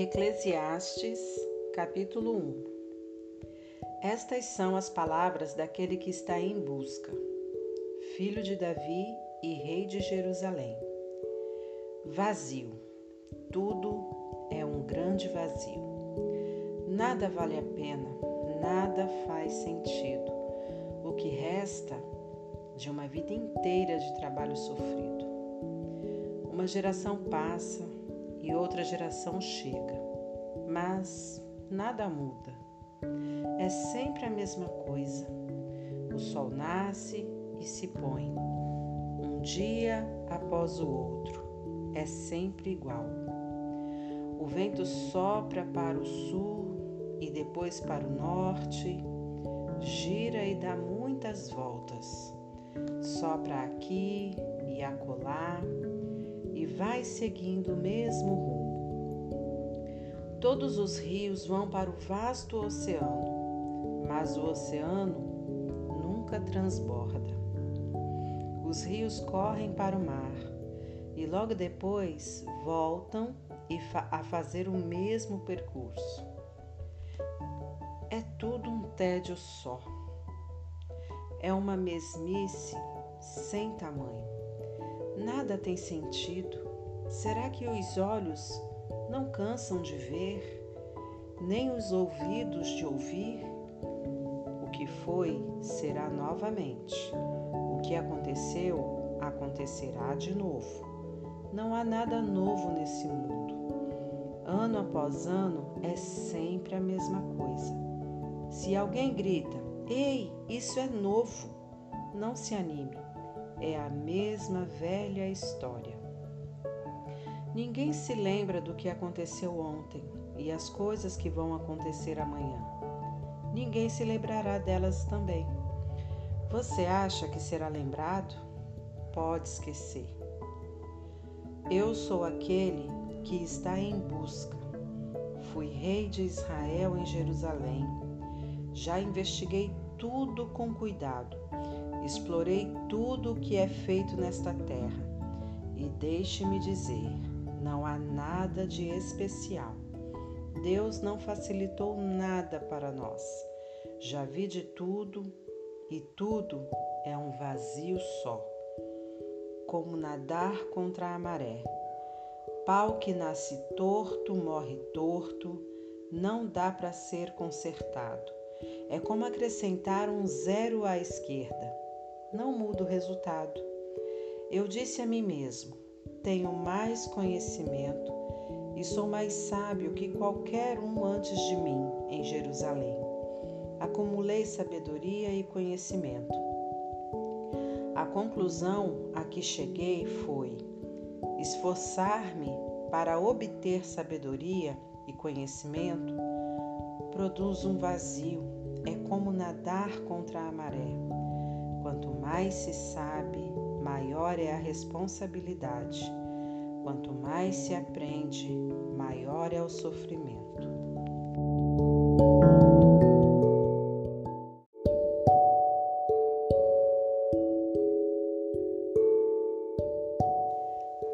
Eclesiastes, capítulo 1 Estas são as palavras daquele que está em busca, filho de Davi e rei de Jerusalém. Vazio, tudo é um grande vazio. Nada vale a pena, nada faz sentido. O que resta de uma vida inteira de trabalho sofrido. Uma geração passa, e outra geração chega, mas nada muda. É sempre a mesma coisa. O sol nasce e se põe, um dia após o outro. É sempre igual. O vento sopra para o sul e depois para o norte, gira e dá muitas voltas. Sopra aqui e acolá vai seguindo o mesmo rumo. Todos os rios vão para o vasto oceano, mas o oceano nunca transborda. Os rios correm para o mar e logo depois voltam a fazer o mesmo percurso. É tudo um tédio só. É uma mesmice sem tamanho. Nada tem sentido. Será que os olhos não cansam de ver, nem os ouvidos de ouvir? O que foi será novamente. O que aconteceu acontecerá de novo. Não há nada novo nesse mundo. Ano após ano é sempre a mesma coisa. Se alguém grita, Ei, isso é novo, não se anime é a mesma velha história. Ninguém se lembra do que aconteceu ontem e as coisas que vão acontecer amanhã. Ninguém se lembrará delas também. Você acha que será lembrado? Pode esquecer. Eu sou aquele que está em busca. Fui rei de Israel em Jerusalém. Já investiguei tudo com cuidado Explorei tudo o que é feito nesta terra e deixe-me dizer: não há nada de especial. Deus não facilitou nada para nós. Já vi de tudo e tudo é um vazio só. Como nadar contra a maré. Pau que nasce torto, morre torto, não dá para ser consertado. É como acrescentar um zero à esquerda não muda o resultado. Eu disse a mim mesmo: tenho mais conhecimento e sou mais sábio que qualquer um antes de mim em Jerusalém. Acumulei sabedoria e conhecimento. A conclusão a que cheguei foi: esforçar-me para obter sabedoria e conhecimento produz um vazio, é como nadar contra a maré. Quanto mais se sabe, maior é a responsabilidade. Quanto mais se aprende, maior é o sofrimento.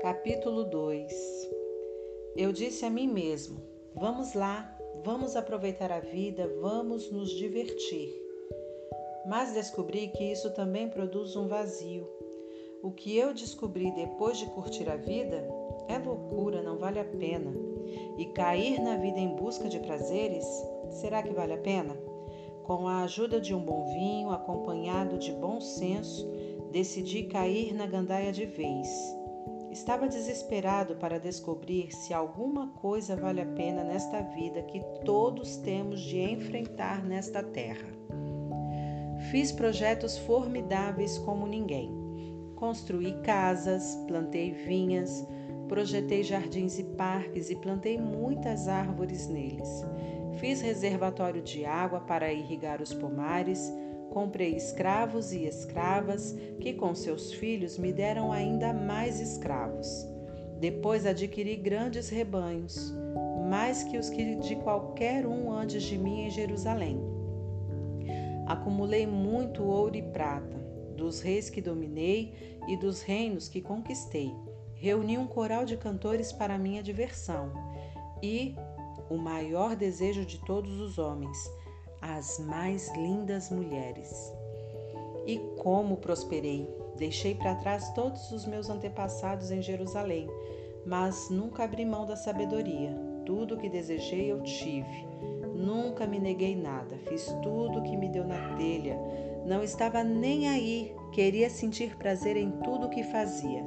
Capítulo 2 Eu disse a mim mesmo: Vamos lá, vamos aproveitar a vida, vamos nos divertir mas descobri que isso também produz um vazio. O que eu descobri depois de curtir a vida é loucura, não vale a pena. E cair na vida em busca de prazeres, será que vale a pena? Com a ajuda de um bom vinho, acompanhado de bom senso, decidi cair na gandaia de vez. Estava desesperado para descobrir se alguma coisa vale a pena nesta vida que todos temos de enfrentar nesta terra. Fiz projetos formidáveis como ninguém. Construí casas, plantei vinhas, projetei jardins e parques e plantei muitas árvores neles. Fiz reservatório de água para irrigar os pomares, comprei escravos e escravas que com seus filhos me deram ainda mais escravos. Depois adquiri grandes rebanhos, mais que os que de qualquer um antes de mim em Jerusalém. Acumulei muito ouro e prata, dos reis que dominei e dos reinos que conquistei. Reuni um coral de cantores para minha diversão e o maior desejo de todos os homens, as mais lindas mulheres. E como prosperei! Deixei para trás todos os meus antepassados em Jerusalém, mas nunca abri mão da sabedoria. Tudo o que desejei eu tive. Nunca me neguei nada, fiz tudo o que me deu na telha. Não estava nem aí, queria sentir prazer em tudo o que fazia.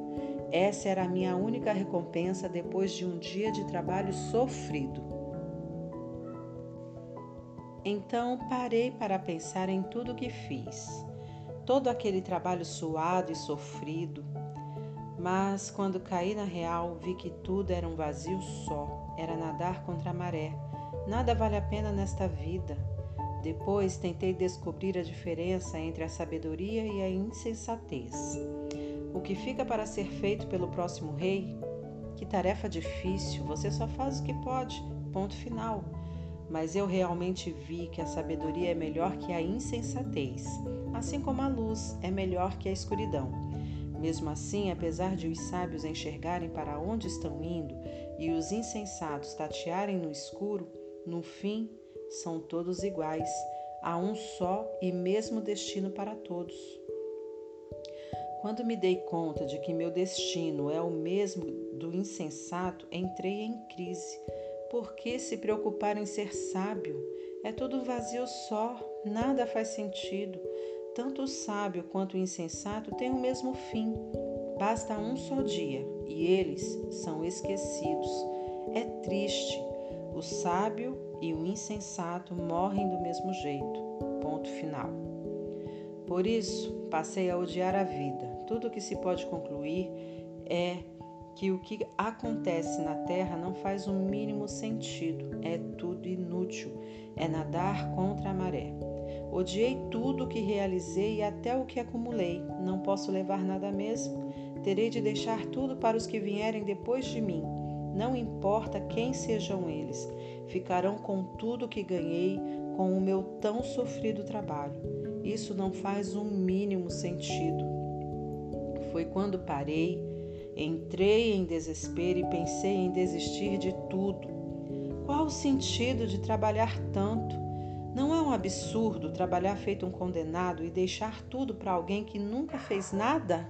Essa era a minha única recompensa depois de um dia de trabalho sofrido. Então parei para pensar em tudo o que fiz, todo aquele trabalho suado e sofrido. Mas quando caí na real, vi que tudo era um vazio só, era nadar contra a maré. Nada vale a pena nesta vida. Depois tentei descobrir a diferença entre a sabedoria e a insensatez. O que fica para ser feito pelo próximo rei? Que tarefa difícil, você só faz o que pode, ponto final. Mas eu realmente vi que a sabedoria é melhor que a insensatez, assim como a luz é melhor que a escuridão. Mesmo assim, apesar de os sábios enxergarem para onde estão indo e os insensatos tatearem no escuro, no fim são todos iguais, há um só e mesmo destino para todos. Quando me dei conta de que meu destino é o mesmo do insensato, entrei em crise. Por que se preocupar em ser sábio? É tudo vazio só, nada faz sentido. Tanto o sábio quanto o insensato têm o mesmo fim. Basta um só dia e eles são esquecidos. É triste. O sábio e o insensato morrem do mesmo jeito. Ponto final. Por isso, passei a odiar a vida. Tudo o que se pode concluir é que o que acontece na Terra não faz o mínimo sentido, é tudo inútil, é nadar contra a maré. Odiei tudo o que realizei e até o que acumulei, não posso levar nada mesmo. Terei de deixar tudo para os que vierem depois de mim. Não importa quem sejam eles, ficarão com tudo que ganhei com o meu tão sofrido trabalho. Isso não faz um mínimo sentido. Foi quando parei, entrei em desespero e pensei em desistir de tudo. Qual o sentido de trabalhar tanto? Não é um absurdo trabalhar feito um condenado e deixar tudo para alguém que nunca fez nada?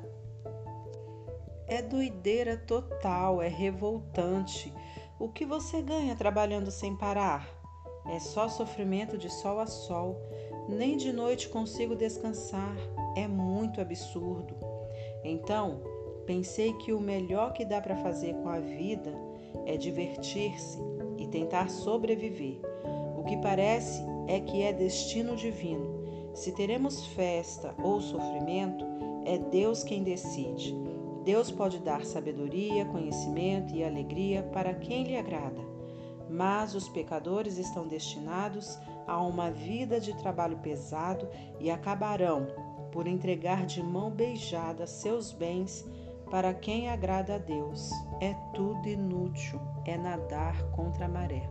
É doideira total, é revoltante. O que você ganha trabalhando sem parar? É só sofrimento de sol a sol. Nem de noite consigo descansar. É muito absurdo. Então, pensei que o melhor que dá para fazer com a vida é divertir-se e tentar sobreviver. O que parece é que é destino divino. Se teremos festa ou sofrimento, é Deus quem decide. Deus pode dar sabedoria, conhecimento e alegria para quem lhe agrada. Mas os pecadores estão destinados a uma vida de trabalho pesado e acabarão por entregar de mão beijada seus bens para quem agrada a Deus. É tudo inútil, é nadar contra a maré.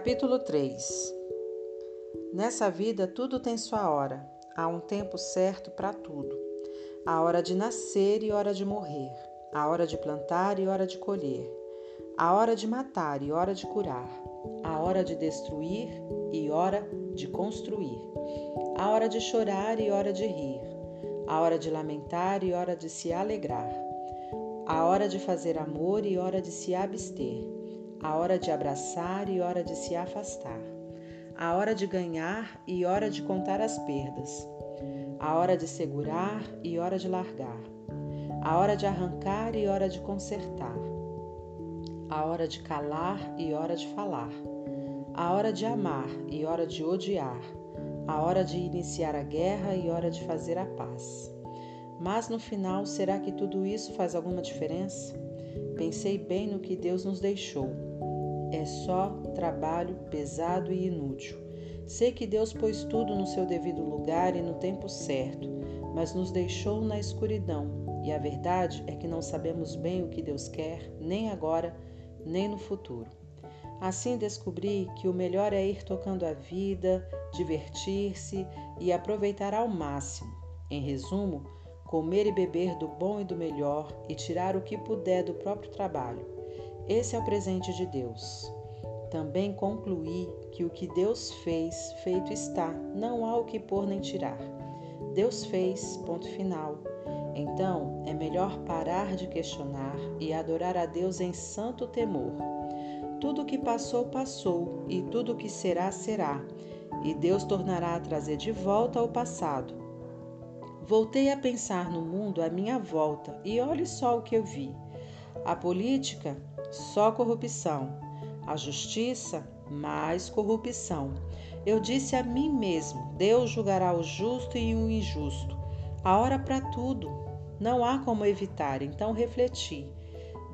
Capítulo 3 Nessa vida tudo tem sua hora, há um tempo certo para tudo a hora de nascer e hora de morrer, a hora de plantar e hora de colher, a hora de matar e hora de curar, a hora de destruir e hora de construir, a hora de chorar e hora de rir, a hora de lamentar e hora de se alegrar, a hora de fazer amor e hora de se abster, a hora de abraçar e hora de se afastar, a hora de ganhar e hora de contar as perdas a hora de segurar e hora de largar, a hora de arrancar e hora de consertar, a hora de calar e hora de falar, a hora de amar e hora de odiar, a hora de iniciar a guerra e hora de fazer a paz. Mas no final, será que tudo isso faz alguma diferença? Pensei bem no que Deus nos deixou. É só trabalho pesado e inútil Sei que Deus pôs tudo no seu devido lugar e no tempo certo, mas nos deixou na escuridão, e a verdade é que não sabemos bem o que Deus quer, nem agora, nem no futuro. Assim descobri que o melhor é ir tocando a vida, divertir-se e aproveitar ao máximo. Em resumo, comer e beber do bom e do melhor e tirar o que puder do próprio trabalho. Esse é o presente de Deus. Também concluí que o que Deus fez, feito está, não há o que pôr nem tirar. Deus fez, ponto final. Então é melhor parar de questionar e adorar a Deus em santo temor. Tudo o que passou, passou, e tudo o que será, será, e Deus tornará a trazer de volta ao passado. Voltei a pensar no mundo à minha volta e olhe só o que eu vi. A política, só corrupção. A justiça, mais corrupção. Eu disse a mim mesmo: Deus julgará o justo e o injusto. A hora para tudo. Não há como evitar, então refleti.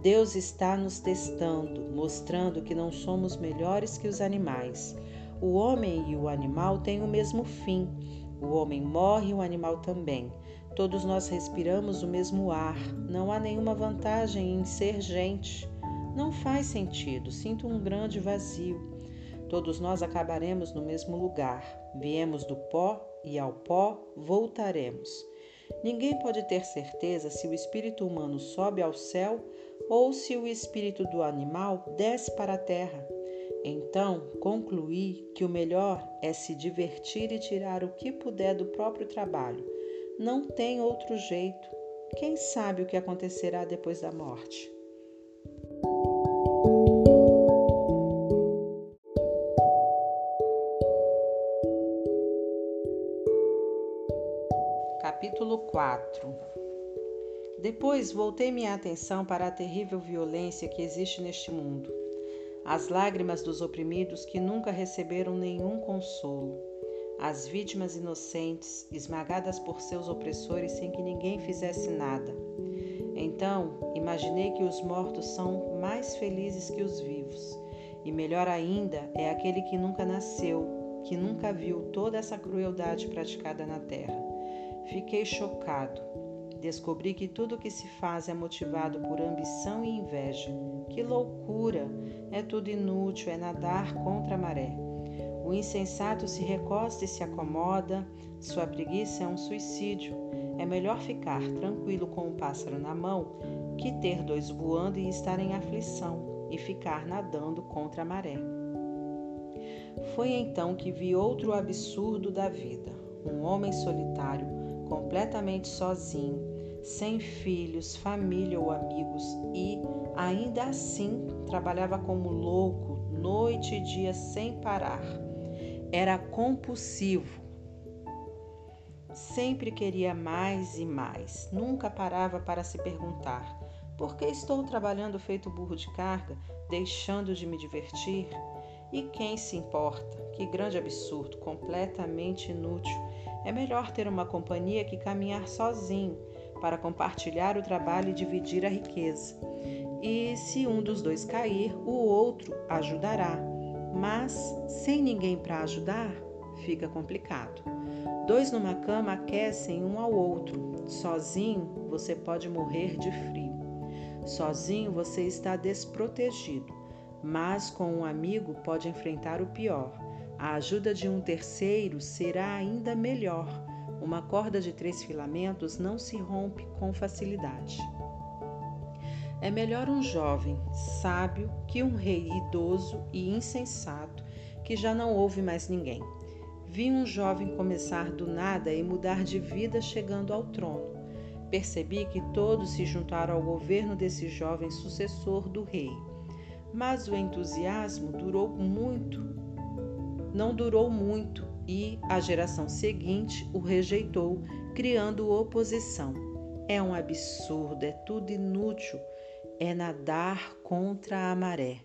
Deus está nos testando, mostrando que não somos melhores que os animais. O homem e o animal têm o mesmo fim. O homem morre o animal também. Todos nós respiramos o mesmo ar. Não há nenhuma vantagem em ser gente. Não faz sentido. Sinto um grande vazio. Todos nós acabaremos no mesmo lugar. Viemos do pó e ao pó voltaremos. Ninguém pode ter certeza se o espírito humano sobe ao céu ou se o espírito do animal desce para a terra. Então, concluí que o melhor é se divertir e tirar o que puder do próprio trabalho. Não tem outro jeito. Quem sabe o que acontecerá depois da morte? 4 Depois voltei minha atenção para a terrível violência que existe neste mundo, as lágrimas dos oprimidos que nunca receberam nenhum consolo, as vítimas inocentes esmagadas por seus opressores sem que ninguém fizesse nada. Então imaginei que os mortos são mais felizes que os vivos, e melhor ainda é aquele que nunca nasceu, que nunca viu toda essa crueldade praticada na terra. Fiquei chocado. Descobri que tudo que se faz é motivado por ambição e inveja. Que loucura! É tudo inútil, é nadar contra a maré. O insensato se recosta e se acomoda, sua preguiça é um suicídio. É melhor ficar tranquilo com um pássaro na mão que ter dois voando e estar em aflição e ficar nadando contra a maré. Foi então que vi outro absurdo da vida: um homem solitário completamente sozinho, sem filhos, família ou amigos e, ainda assim, trabalhava como louco, noite e dia sem parar. Era compulsivo. Sempre queria mais e mais, nunca parava para se perguntar: por que estou trabalhando feito burro de carga, deixando de me divertir? E quem se importa? Que grande absurdo, completamente inútil. É melhor ter uma companhia que caminhar sozinho para compartilhar o trabalho e dividir a riqueza. E se um dos dois cair, o outro ajudará. Mas sem ninguém para ajudar, fica complicado. Dois numa cama aquecem um ao outro. Sozinho, você pode morrer de frio. Sozinho, você está desprotegido mas com um amigo pode enfrentar o pior. A ajuda de um terceiro será ainda melhor. Uma corda de três filamentos não se rompe com facilidade. É melhor um jovem sábio que um rei idoso e insensato que já não ouve mais ninguém. Vi um jovem começar do nada e mudar de vida chegando ao trono. Percebi que todos se juntaram ao governo desse jovem sucessor do rei. Mas o entusiasmo durou muito, não durou muito e a geração seguinte o rejeitou, criando oposição. É um absurdo, é tudo inútil, é nadar contra a maré.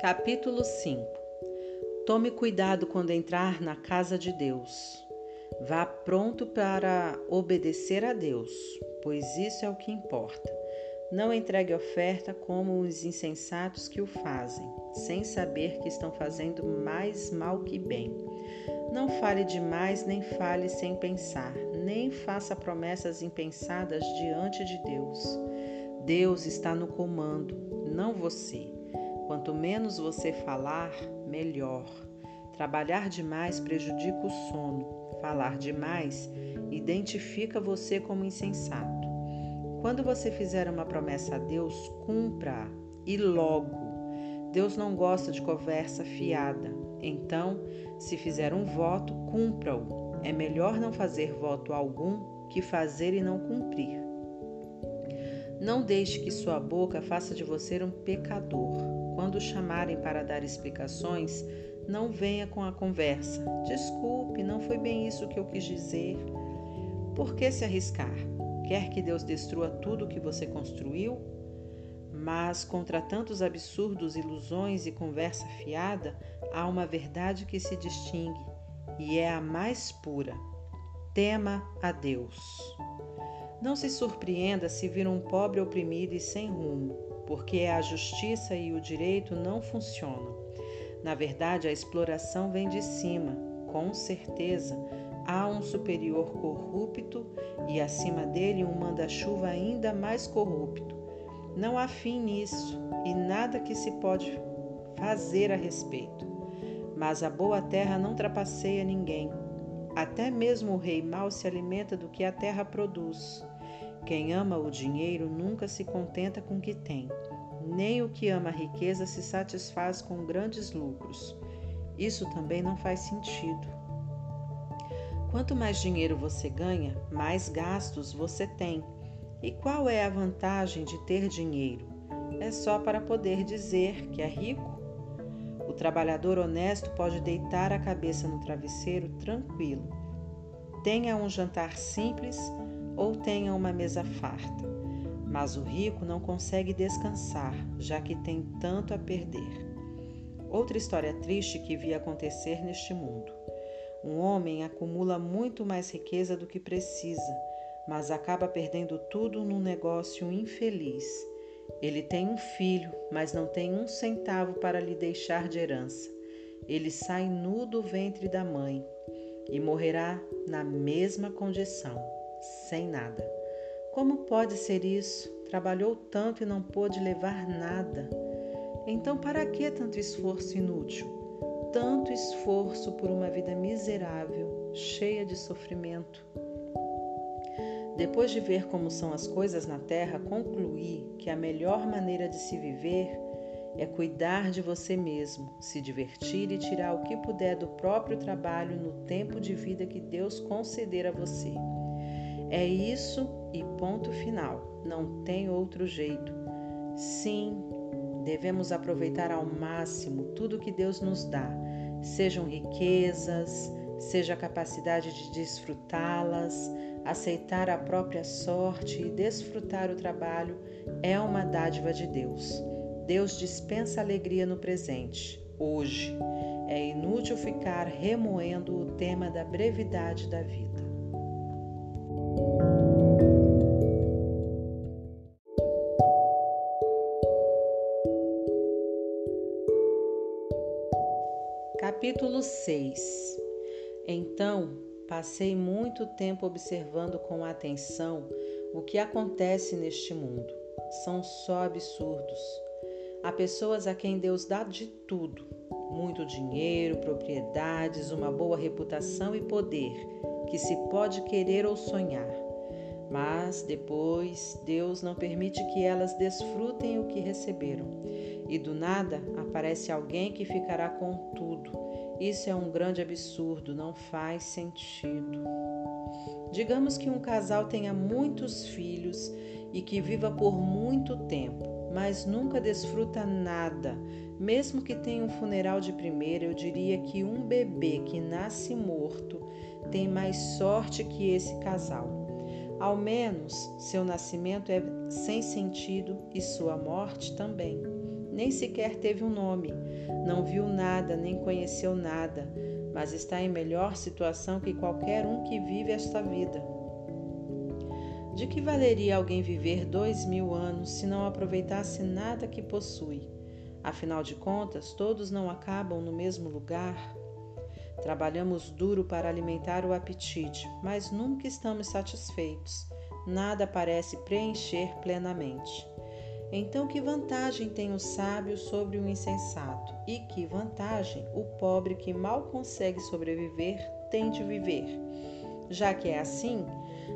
Capítulo 5 Tome cuidado quando entrar na casa de Deus. Vá pronto para obedecer a Deus, pois isso é o que importa. Não entregue oferta como os insensatos que o fazem, sem saber que estão fazendo mais mal que bem. Não fale demais, nem fale sem pensar, nem faça promessas impensadas diante de Deus. Deus está no comando, não você. Quanto menos você falar, melhor. Trabalhar demais prejudica o sono. Falar demais identifica você como insensato. Quando você fizer uma promessa a Deus, cumpra-a e logo. Deus não gosta de conversa fiada. Então, se fizer um voto, cumpra-o. É melhor não fazer voto algum que fazer e não cumprir. Não deixe que sua boca faça de você um pecador. Quando chamarem para dar explicações, não venha com a conversa. Desculpe, não foi bem isso que eu quis dizer. Por que se arriscar? Quer que Deus destrua tudo o que você construiu? Mas contra tantos absurdos, ilusões e conversa fiada, há uma verdade que se distingue e é a mais pura. Tema a Deus. Não se surpreenda se vir um pobre oprimido e sem rumo, porque a justiça e o direito não funcionam. Na verdade, a exploração vem de cima, com certeza. Há um superior corrupto e acima dele um manda-chuva ainda mais corrupto. Não há fim nisso e nada que se pode fazer a respeito. Mas a boa terra não trapaceia ninguém. Até mesmo o rei mau se alimenta do que a terra produz. Quem ama o dinheiro nunca se contenta com o que tem nem o que ama a riqueza se satisfaz com grandes lucros. Isso também não faz sentido. Quanto mais dinheiro você ganha, mais gastos você tem. E qual é a vantagem de ter dinheiro? É só para poder dizer que é rico? O trabalhador honesto pode deitar a cabeça no travesseiro tranquilo. Tenha um jantar simples ou tenha uma mesa farta. Mas o rico não consegue descansar, já que tem tanto a perder. Outra história triste que vi acontecer neste mundo. Um homem acumula muito mais riqueza do que precisa, mas acaba perdendo tudo num negócio infeliz. Ele tem um filho, mas não tem um centavo para lhe deixar de herança. Ele sai nu do ventre da mãe e morrerá na mesma condição, sem nada. Como pode ser isso? Trabalhou tanto e não pôde levar nada. Então, para que tanto esforço inútil? Tanto esforço por uma vida miserável, cheia de sofrimento. Depois de ver como são as coisas na terra, concluí que a melhor maneira de se viver é cuidar de você mesmo, se divertir e tirar o que puder do próprio trabalho no tempo de vida que Deus conceder a você. É isso e ponto final. Não tem outro jeito. Sim, devemos aproveitar ao máximo tudo que Deus nos dá, sejam riquezas, seja a capacidade de desfrutá-las, aceitar a própria sorte e desfrutar o trabalho é uma dádiva de Deus. Deus dispensa alegria no presente, hoje. É inútil ficar remoendo o tema da brevidade da vida. 6 Então passei muito tempo observando com atenção o que acontece neste mundo. São só absurdos. Há pessoas a quem Deus dá de tudo: muito dinheiro, propriedades, uma boa reputação e poder que se pode querer ou sonhar. Mas depois Deus não permite que elas desfrutem o que receberam. E do nada aparece alguém que ficará com tudo. Isso é um grande absurdo, não faz sentido. Digamos que um casal tenha muitos filhos e que viva por muito tempo, mas nunca desfruta nada. Mesmo que tenha um funeral de primeira, eu diria que um bebê que nasce morto tem mais sorte que esse casal. Ao menos seu nascimento é sem sentido e sua morte também. Nem sequer teve um nome, não viu nada, nem conheceu nada, mas está em melhor situação que qualquer um que vive esta vida. De que valeria alguém viver dois mil anos se não aproveitasse nada que possui? Afinal de contas, todos não acabam no mesmo lugar? Trabalhamos duro para alimentar o apetite, mas nunca estamos satisfeitos. Nada parece preencher plenamente. Então, que vantagem tem o sábio sobre o insensato? E que vantagem o pobre que mal consegue sobreviver tem de viver? Já que é assim,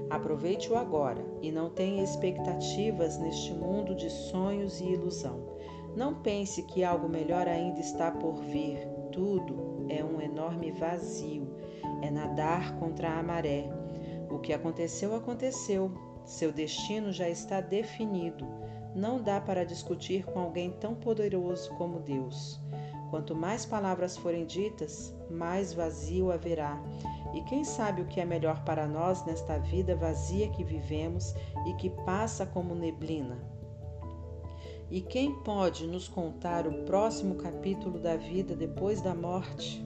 aproveite-o agora e não tenha expectativas neste mundo de sonhos e ilusão. Não pense que algo melhor ainda está por vir. Tudo é um enorme vazio, é nadar contra a maré. O que aconteceu, aconteceu. Seu destino já está definido. Não dá para discutir com alguém tão poderoso como Deus. Quanto mais palavras forem ditas, mais vazio haverá. E quem sabe o que é melhor para nós nesta vida vazia que vivemos e que passa como neblina? E quem pode nos contar o próximo capítulo da vida depois da morte?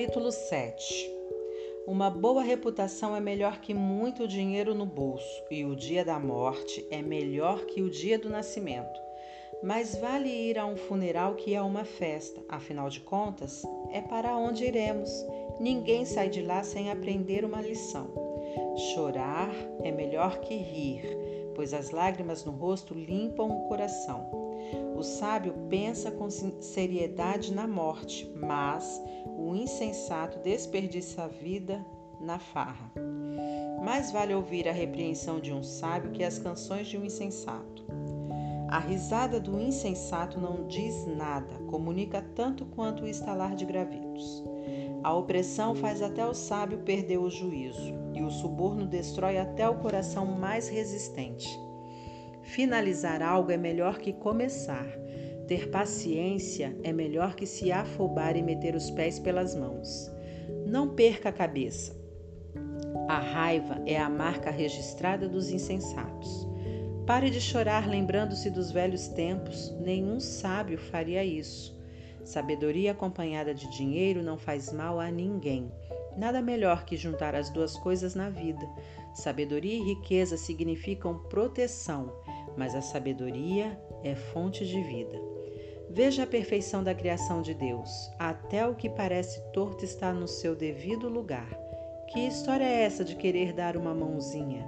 Capítulo 7 Uma boa reputação é melhor que muito dinheiro no bolso, e o dia da morte é melhor que o dia do nascimento. Mas vale ir a um funeral que é uma festa, afinal de contas, é para onde iremos. Ninguém sai de lá sem aprender uma lição. Chorar é melhor que rir, pois as lágrimas no rosto limpam o coração. O sábio pensa com seriedade na morte, mas o insensato desperdiça a vida na farra. Mais vale ouvir a repreensão de um sábio que as canções de um insensato. A risada do insensato não diz nada, comunica tanto quanto o estalar de gravetos. A opressão faz até o sábio perder o juízo, e o suborno destrói até o coração mais resistente. Finalizar algo é melhor que começar. Ter paciência é melhor que se afobar e meter os pés pelas mãos. Não perca a cabeça. A raiva é a marca registrada dos insensatos. Pare de chorar lembrando-se dos velhos tempos, nenhum sábio faria isso. Sabedoria acompanhada de dinheiro não faz mal a ninguém. Nada melhor que juntar as duas coisas na vida. Sabedoria e riqueza significam proteção mas a sabedoria é fonte de vida. Veja a perfeição da criação de Deus. Até o que parece torto está no seu devido lugar. Que história é essa de querer dar uma mãozinha?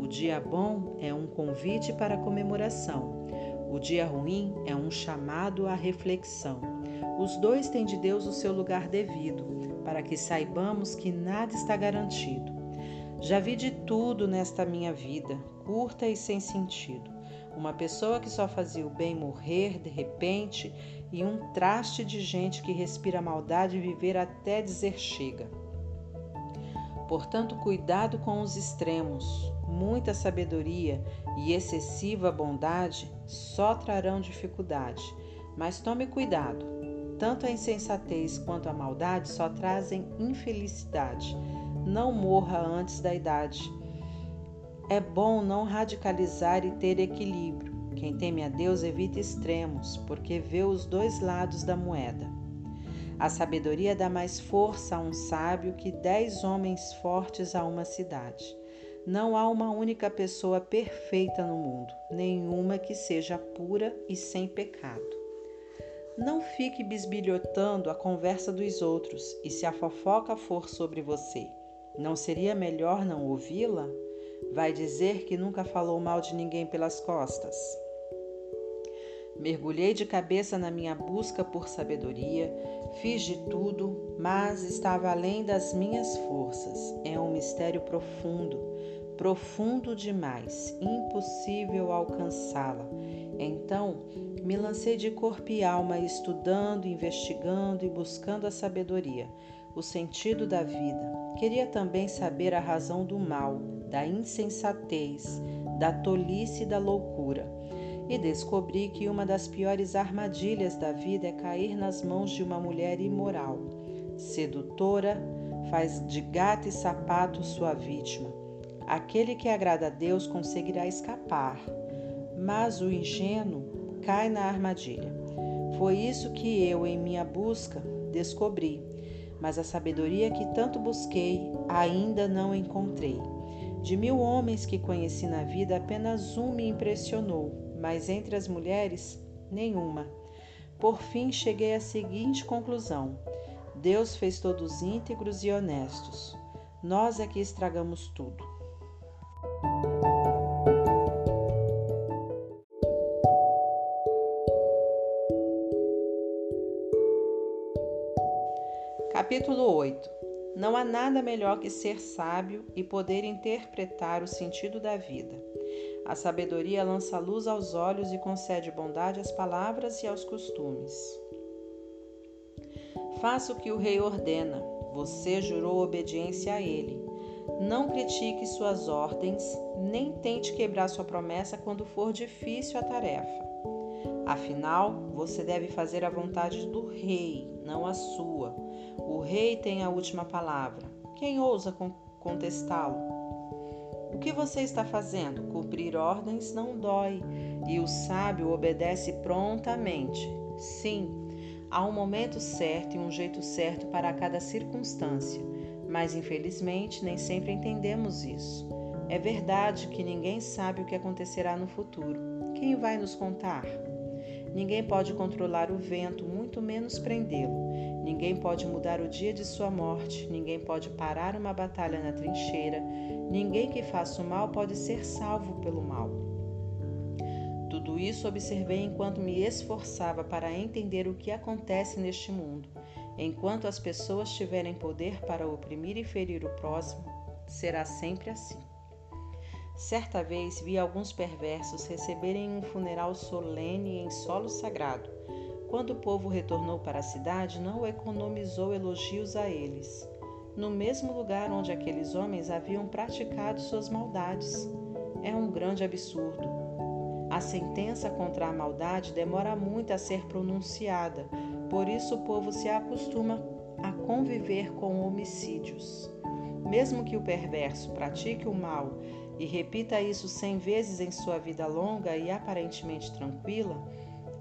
O dia bom é um convite para comemoração. O dia ruim é um chamado à reflexão. Os dois têm de Deus o seu lugar devido, para que saibamos que nada está garantido. Já vi de tudo nesta minha vida, curta e sem sentido. Uma pessoa que só fazia o bem morrer de repente e um traste de gente que respira maldade viver até dizer chega. Portanto, cuidado com os extremos. Muita sabedoria e excessiva bondade só trarão dificuldade. Mas tome cuidado. Tanto a insensatez quanto a maldade só trazem infelicidade não morra antes da idade. É bom não radicalizar e ter equilíbrio. Quem teme a Deus evita extremos, porque vê os dois lados da moeda. A sabedoria dá mais força a um sábio que dez homens fortes a uma cidade. Não há uma única pessoa perfeita no mundo, nenhuma que seja pura e sem pecado. Não fique bisbilhotando a conversa dos outros, e se a fofoca for sobre você, não seria melhor não ouvi-la? Vai dizer que nunca falou mal de ninguém pelas costas. Mergulhei de cabeça na minha busca por sabedoria, fiz de tudo, mas estava além das minhas forças. É um mistério profundo, profundo demais, impossível alcançá-la. Então, me lancei de corpo e alma, estudando, investigando e buscando a sabedoria o sentido da vida. Queria também saber a razão do mal, da insensatez, da tolice e da loucura. E descobri que uma das piores armadilhas da vida é cair nas mãos de uma mulher imoral. Sedutora, faz de gato e sapato sua vítima. Aquele que agrada a Deus conseguirá escapar, mas o ingênuo cai na armadilha. Foi isso que eu, em minha busca, descobri mas a sabedoria que tanto busquei ainda não encontrei. De mil homens que conheci na vida, apenas um me impressionou, mas entre as mulheres, nenhuma. Por fim, cheguei à seguinte conclusão: Deus fez todos íntegros e honestos. Nós é que estragamos tudo. Capítulo 8 Não há nada melhor que ser sábio e poder interpretar o sentido da vida. A sabedoria lança luz aos olhos e concede bondade às palavras e aos costumes. Faça o que o rei ordena, você jurou obediência a ele. Não critique suas ordens, nem tente quebrar sua promessa quando for difícil a tarefa. Afinal, você deve fazer a vontade do rei, não a sua. O rei tem a última palavra. Quem ousa contestá-lo? O que você está fazendo? Cumprir ordens não dói, e o sábio obedece prontamente. Sim, há um momento certo e um jeito certo para cada circunstância, mas infelizmente nem sempre entendemos isso. É verdade que ninguém sabe o que acontecerá no futuro. Quem vai nos contar? Ninguém pode controlar o vento, muito menos prendê-lo. Ninguém pode mudar o dia de sua morte, ninguém pode parar uma batalha na trincheira, ninguém que faça o mal pode ser salvo pelo mal. Tudo isso observei enquanto me esforçava para entender o que acontece neste mundo. Enquanto as pessoas tiverem poder para oprimir e ferir o próximo, será sempre assim. Certa vez vi alguns perversos receberem um funeral solene em solo sagrado. Quando o povo retornou para a cidade, não economizou elogios a eles, no mesmo lugar onde aqueles homens haviam praticado suas maldades. É um grande absurdo. A sentença contra a maldade demora muito a ser pronunciada, por isso o povo se acostuma a conviver com homicídios. Mesmo que o perverso pratique o mal e repita isso cem vezes em sua vida longa e aparentemente tranquila,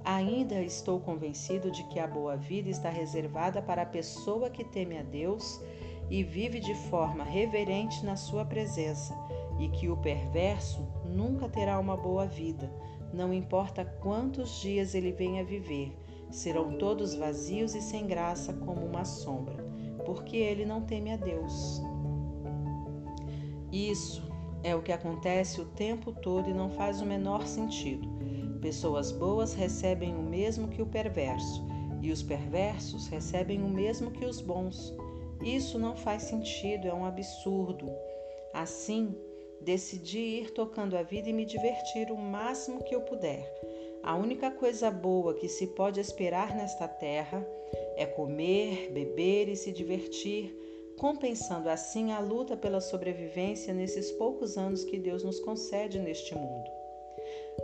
ainda estou convencido de que a boa vida está reservada para a pessoa que teme a Deus e vive de forma reverente na sua presença, e que o perverso nunca terá uma boa vida, não importa quantos dias ele venha viver, serão todos vazios e sem graça como uma sombra, porque ele não teme a Deus. Isso é o que acontece o tempo todo e não faz o menor sentido. Pessoas boas recebem o mesmo que o perverso, e os perversos recebem o mesmo que os bons. Isso não faz sentido, é um absurdo. Assim, decidi ir tocando a vida e me divertir o máximo que eu puder. A única coisa boa que se pode esperar nesta terra é comer, beber e se divertir compensando assim a luta pela sobrevivência nesses poucos anos que Deus nos concede neste mundo.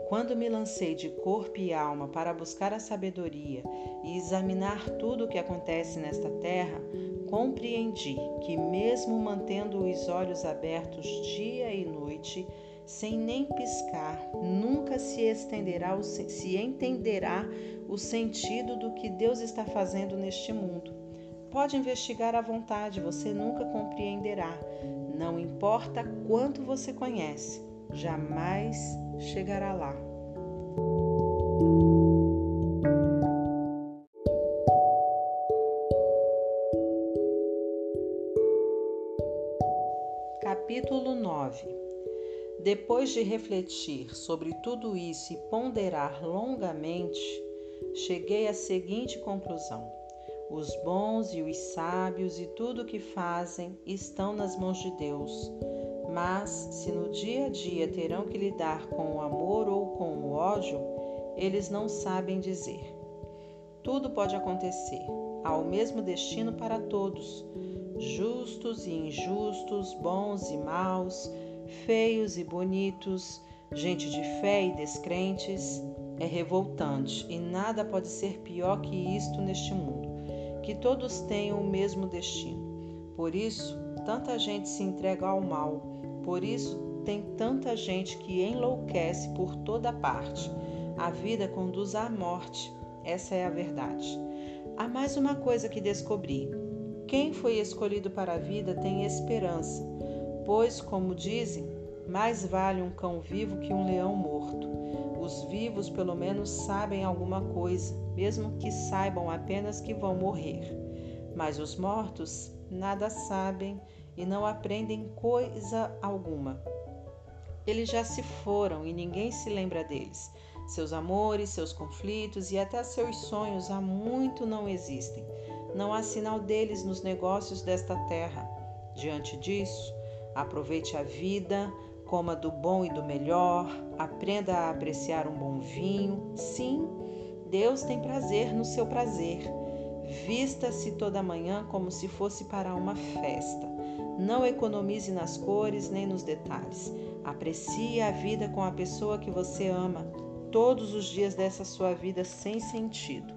Quando me lancei de corpo e alma para buscar a sabedoria e examinar tudo o que acontece nesta terra, compreendi que, mesmo mantendo os olhos abertos dia e noite, sem nem piscar, nunca se estenderá, se entenderá o sentido do que Deus está fazendo neste mundo Pode investigar à vontade, você nunca compreenderá. Não importa quanto você conhece, jamais chegará lá. Capítulo 9 Depois de refletir sobre tudo isso e ponderar longamente, cheguei à seguinte conclusão os bons e os sábios e tudo o que fazem estão nas mãos de Deus. Mas, se no dia a dia terão que lidar com o amor ou com o ódio, eles não sabem dizer. Tudo pode acontecer, há o mesmo destino para todos, justos e injustos, bons e maus, feios e bonitos, gente de fé e descrentes. É revoltante e nada pode ser pior que isto neste mundo que todos tenham o mesmo destino. Por isso, tanta gente se entrega ao mal. Por isso, tem tanta gente que enlouquece por toda parte. A vida conduz à morte. Essa é a verdade. Há mais uma coisa que descobri. Quem foi escolhido para a vida tem esperança. Pois, como dizem, mais vale um cão vivo que um leão morto. Os vivos, pelo menos, sabem alguma coisa, mesmo que saibam apenas que vão morrer. Mas os mortos nada sabem e não aprendem coisa alguma. Eles já se foram e ninguém se lembra deles. Seus amores, seus conflitos e até seus sonhos há muito não existem. Não há sinal deles nos negócios desta terra. Diante disso, aproveite a vida, coma do bom e do melhor, aprenda a apreciar um bom vinho. Sim, Deus tem prazer no seu prazer. Vista-se toda manhã como se fosse para uma festa. Não economize nas cores nem nos detalhes. Aprecie a vida com a pessoa que você ama todos os dias dessa sua vida sem sentido.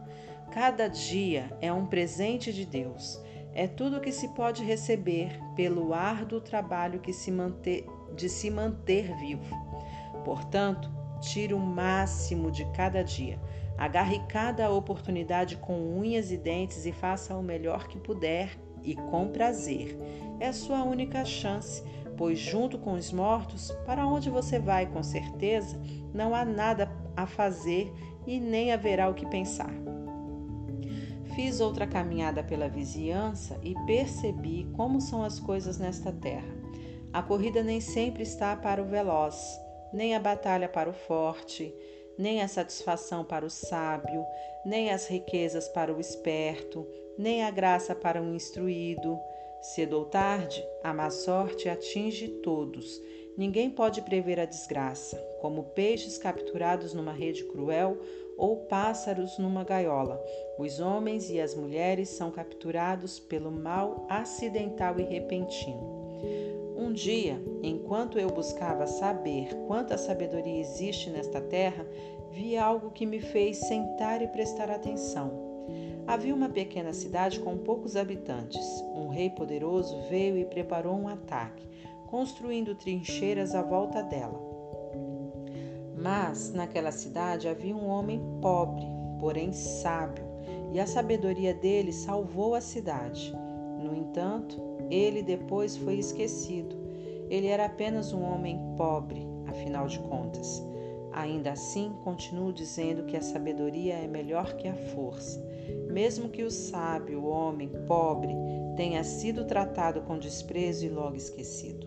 Cada dia é um presente de Deus. É tudo que se pode receber pelo árduo trabalho que se manter, de se manter vivo. Portanto, tire o máximo de cada dia. Agarre cada oportunidade com unhas e dentes e faça o melhor que puder e com prazer. É sua única chance, pois, junto com os mortos, para onde você vai com certeza, não há nada a fazer e nem haverá o que pensar. Fiz outra caminhada pela vizinhança e percebi como são as coisas nesta terra. A corrida nem sempre está para o veloz, nem a batalha para o forte nem a satisfação para o sábio, nem as riquezas para o esperto, nem a graça para o instruído. Cedo ou tarde, a má sorte atinge todos. Ninguém pode prever a desgraça, como peixes capturados numa rede cruel ou pássaros numa gaiola. Os homens e as mulheres são capturados pelo mal acidental e repentino. Um dia, enquanto eu buscava saber quanta sabedoria existe nesta terra, vi algo que me fez sentar e prestar atenção. Havia uma pequena cidade com poucos habitantes. Um rei poderoso veio e preparou um ataque, construindo trincheiras à volta dela. Mas naquela cidade havia um homem pobre, porém sábio, e a sabedoria dele salvou a cidade. No entanto, ele depois foi esquecido. Ele era apenas um homem pobre, afinal de contas. Ainda assim, continuo dizendo que a sabedoria é melhor que a força. Mesmo que o sábio, o homem pobre, tenha sido tratado com desprezo e logo esquecido.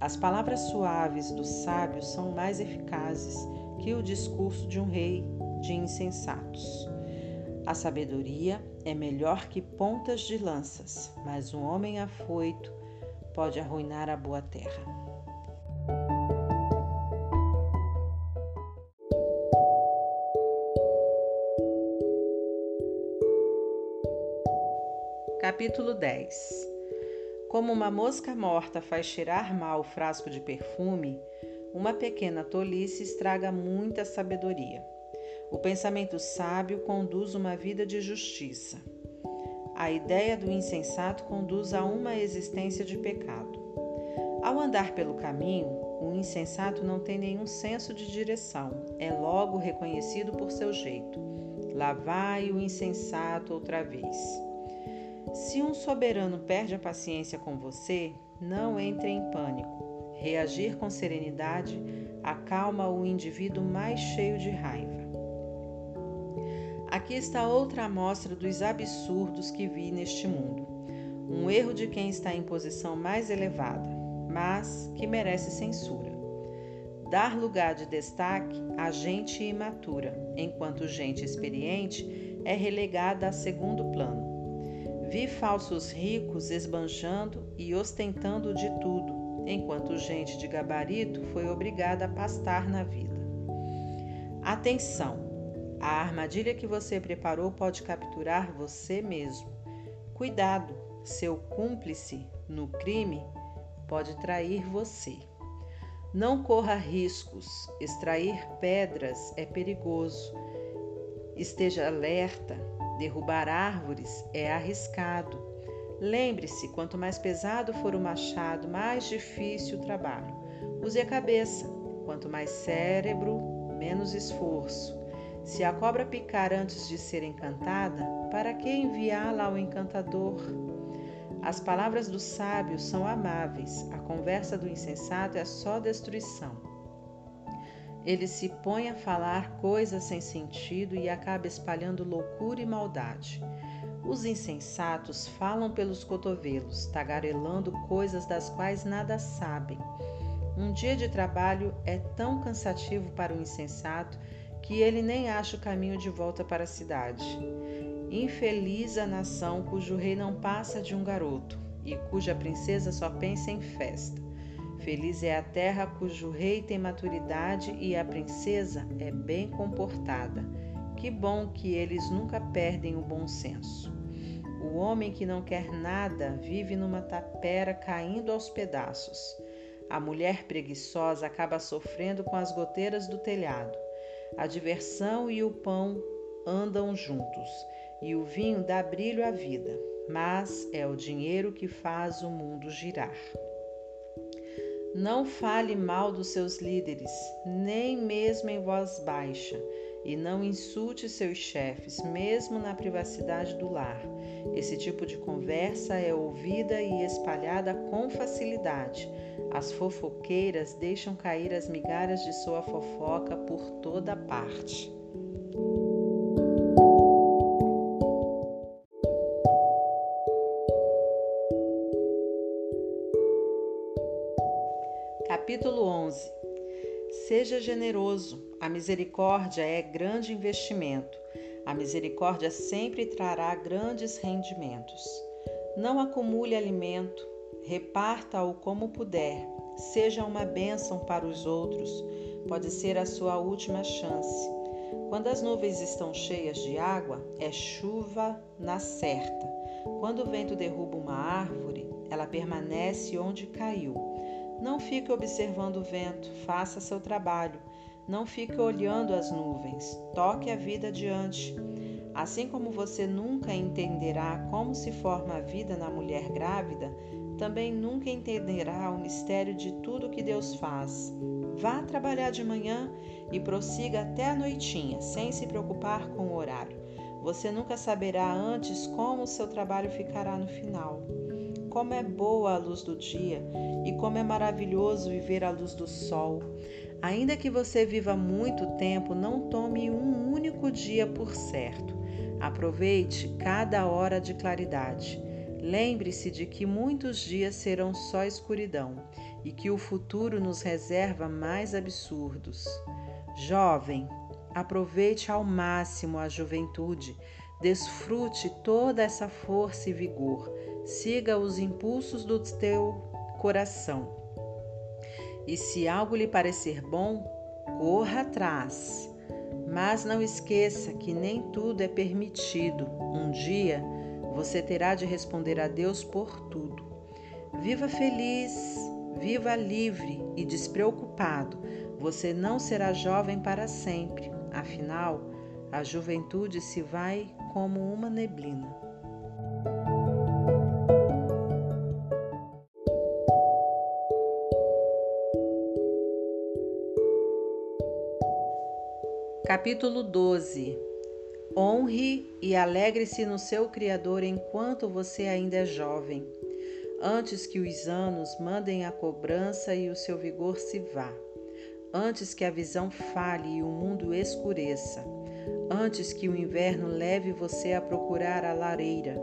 As palavras suaves do sábio são mais eficazes que o discurso de um rei de insensatos. A sabedoria é melhor que pontas de lanças, mas um homem afoito pode arruinar a boa terra. Capítulo 10 Como uma mosca morta faz cheirar mal o frasco de perfume, uma pequena tolice estraga muita sabedoria. O pensamento sábio conduz uma vida de justiça. A ideia do insensato conduz a uma existência de pecado. Ao andar pelo caminho, o insensato não tem nenhum senso de direção, é logo reconhecido por seu jeito. Lá vai o insensato outra vez. Se um soberano perde a paciência com você, não entre em pânico. Reagir com serenidade acalma o indivíduo mais cheio de raiva. Aqui está outra amostra dos absurdos que vi neste mundo. Um erro de quem está em posição mais elevada, mas que merece censura. Dar lugar de destaque a gente imatura, enquanto gente experiente é relegada a segundo plano. Vi falsos ricos esbanjando e ostentando de tudo, enquanto gente de gabarito foi obrigada a pastar na vida. Atenção! A armadilha que você preparou pode capturar você mesmo. Cuidado, seu cúmplice no crime pode trair você. Não corra riscos. Extrair pedras é perigoso. Esteja alerta. Derrubar árvores é arriscado. Lembre-se: quanto mais pesado for o machado, mais difícil o trabalho. Use a cabeça. Quanto mais cérebro, menos esforço. Se a cobra picar antes de ser encantada, para que enviá-la ao encantador? As palavras dos sábios são amáveis, a conversa do insensato é só destruição. Ele se põe a falar coisas sem sentido e acaba espalhando loucura e maldade. Os insensatos falam pelos cotovelos, tagarelando coisas das quais nada sabem. Um dia de trabalho é tão cansativo para o insensato que ele nem acha o caminho de volta para a cidade. Infeliz a nação cujo rei não passa de um garoto e cuja princesa só pensa em festa. Feliz é a terra cujo rei tem maturidade e a princesa é bem comportada. Que bom que eles nunca perdem o bom senso. O homem que não quer nada vive numa tapera caindo aos pedaços. A mulher preguiçosa acaba sofrendo com as goteiras do telhado. A diversão e o pão andam juntos, e o vinho dá brilho à vida, mas é o dinheiro que faz o mundo girar. Não fale mal dos seus líderes, nem mesmo em voz baixa, e não insulte seus chefes, mesmo na privacidade do lar. Esse tipo de conversa é ouvida e espalhada com facilidade. As fofoqueiras deixam cair as migalhas de sua fofoca por toda parte. Seja generoso, a misericórdia é grande investimento. A misericórdia sempre trará grandes rendimentos. Não acumule alimento, reparta-o como puder. Seja uma bênção para os outros, pode ser a sua última chance. Quando as nuvens estão cheias de água, é chuva na certa. Quando o vento derruba uma árvore, ela permanece onde caiu. Não fique observando o vento, faça seu trabalho. Não fique olhando as nuvens, toque a vida adiante. Assim como você nunca entenderá como se forma a vida na mulher grávida, também nunca entenderá o mistério de tudo que Deus faz. Vá trabalhar de manhã e prossiga até a noitinha, sem se preocupar com o horário. Você nunca saberá antes como o seu trabalho ficará no final. Como é boa a luz do dia e como é maravilhoso viver à luz do sol. Ainda que você viva muito tempo, não tome um único dia por certo. Aproveite cada hora de claridade. Lembre-se de que muitos dias serão só escuridão e que o futuro nos reserva mais absurdos. Jovem, aproveite ao máximo a juventude, desfrute toda essa força e vigor siga os impulsos do teu coração. E se algo lhe parecer bom, corra atrás. Mas não esqueça que nem tudo é permitido. Um dia você terá de responder a Deus por tudo. Viva feliz, viva livre e despreocupado. Você não será jovem para sempre. Afinal, a juventude se vai como uma neblina. Capítulo 12 Honre e alegre-se no seu Criador enquanto você ainda é jovem, antes que os anos mandem a cobrança e o seu vigor se vá, antes que a visão falhe e o mundo escureça, antes que o inverno leve você a procurar a lareira.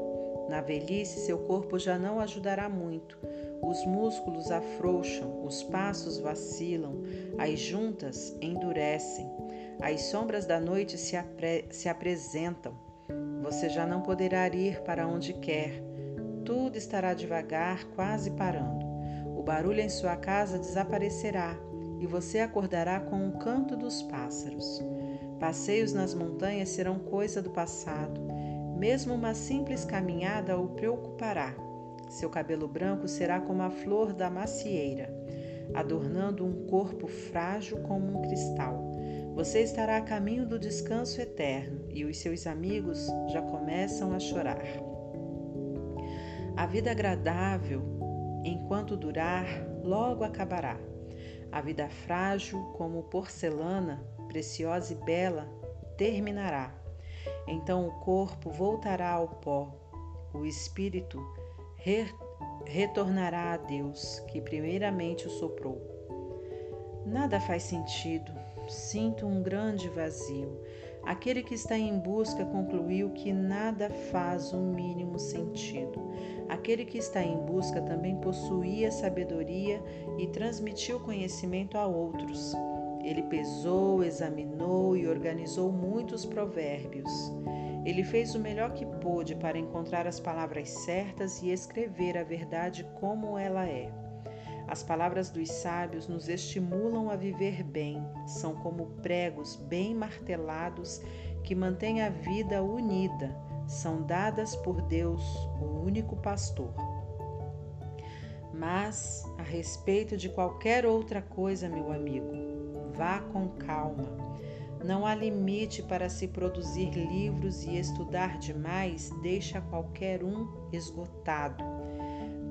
Na velhice, seu corpo já não ajudará muito. Os músculos afrouxam, os passos vacilam, as juntas endurecem. As sombras da noite se, se apresentam. Você já não poderá ir para onde quer. Tudo estará devagar, quase parando. O barulho em sua casa desaparecerá e você acordará com o canto dos pássaros. Passeios nas montanhas serão coisa do passado. Mesmo uma simples caminhada o preocupará. Seu cabelo branco será como a flor da macieira, adornando um corpo frágil como um cristal. Você estará a caminho do descanso eterno e os seus amigos já começam a chorar. A vida agradável, enquanto durar, logo acabará. A vida frágil, como porcelana, preciosa e bela, terminará. Então o corpo voltará ao pó, o espírito re retornará a Deus, que primeiramente o soprou. Nada faz sentido, sinto um grande vazio. Aquele que está em busca concluiu que nada faz o mínimo sentido. Aquele que está em busca também possuía sabedoria e transmitiu conhecimento a outros. Ele pesou, examinou e organizou muitos provérbios. Ele fez o melhor que pôde para encontrar as palavras certas e escrever a verdade como ela é. As palavras dos sábios nos estimulam a viver bem, são como pregos bem martelados que mantêm a vida unida, são dadas por Deus, o único pastor. Mas, a respeito de qualquer outra coisa, meu amigo, vá com calma. Não há limite para se produzir livros e estudar demais deixa qualquer um esgotado.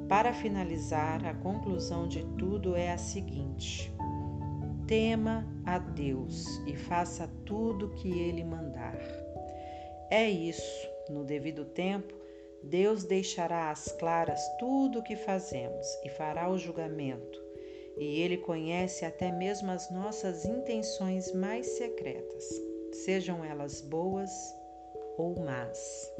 Para finalizar, a conclusão de tudo é a seguinte: tema a Deus e faça tudo o que Ele mandar. É isso, no devido tempo, Deus deixará às claras tudo o que fazemos e fará o julgamento. E Ele conhece até mesmo as nossas intenções mais secretas, sejam elas boas ou más.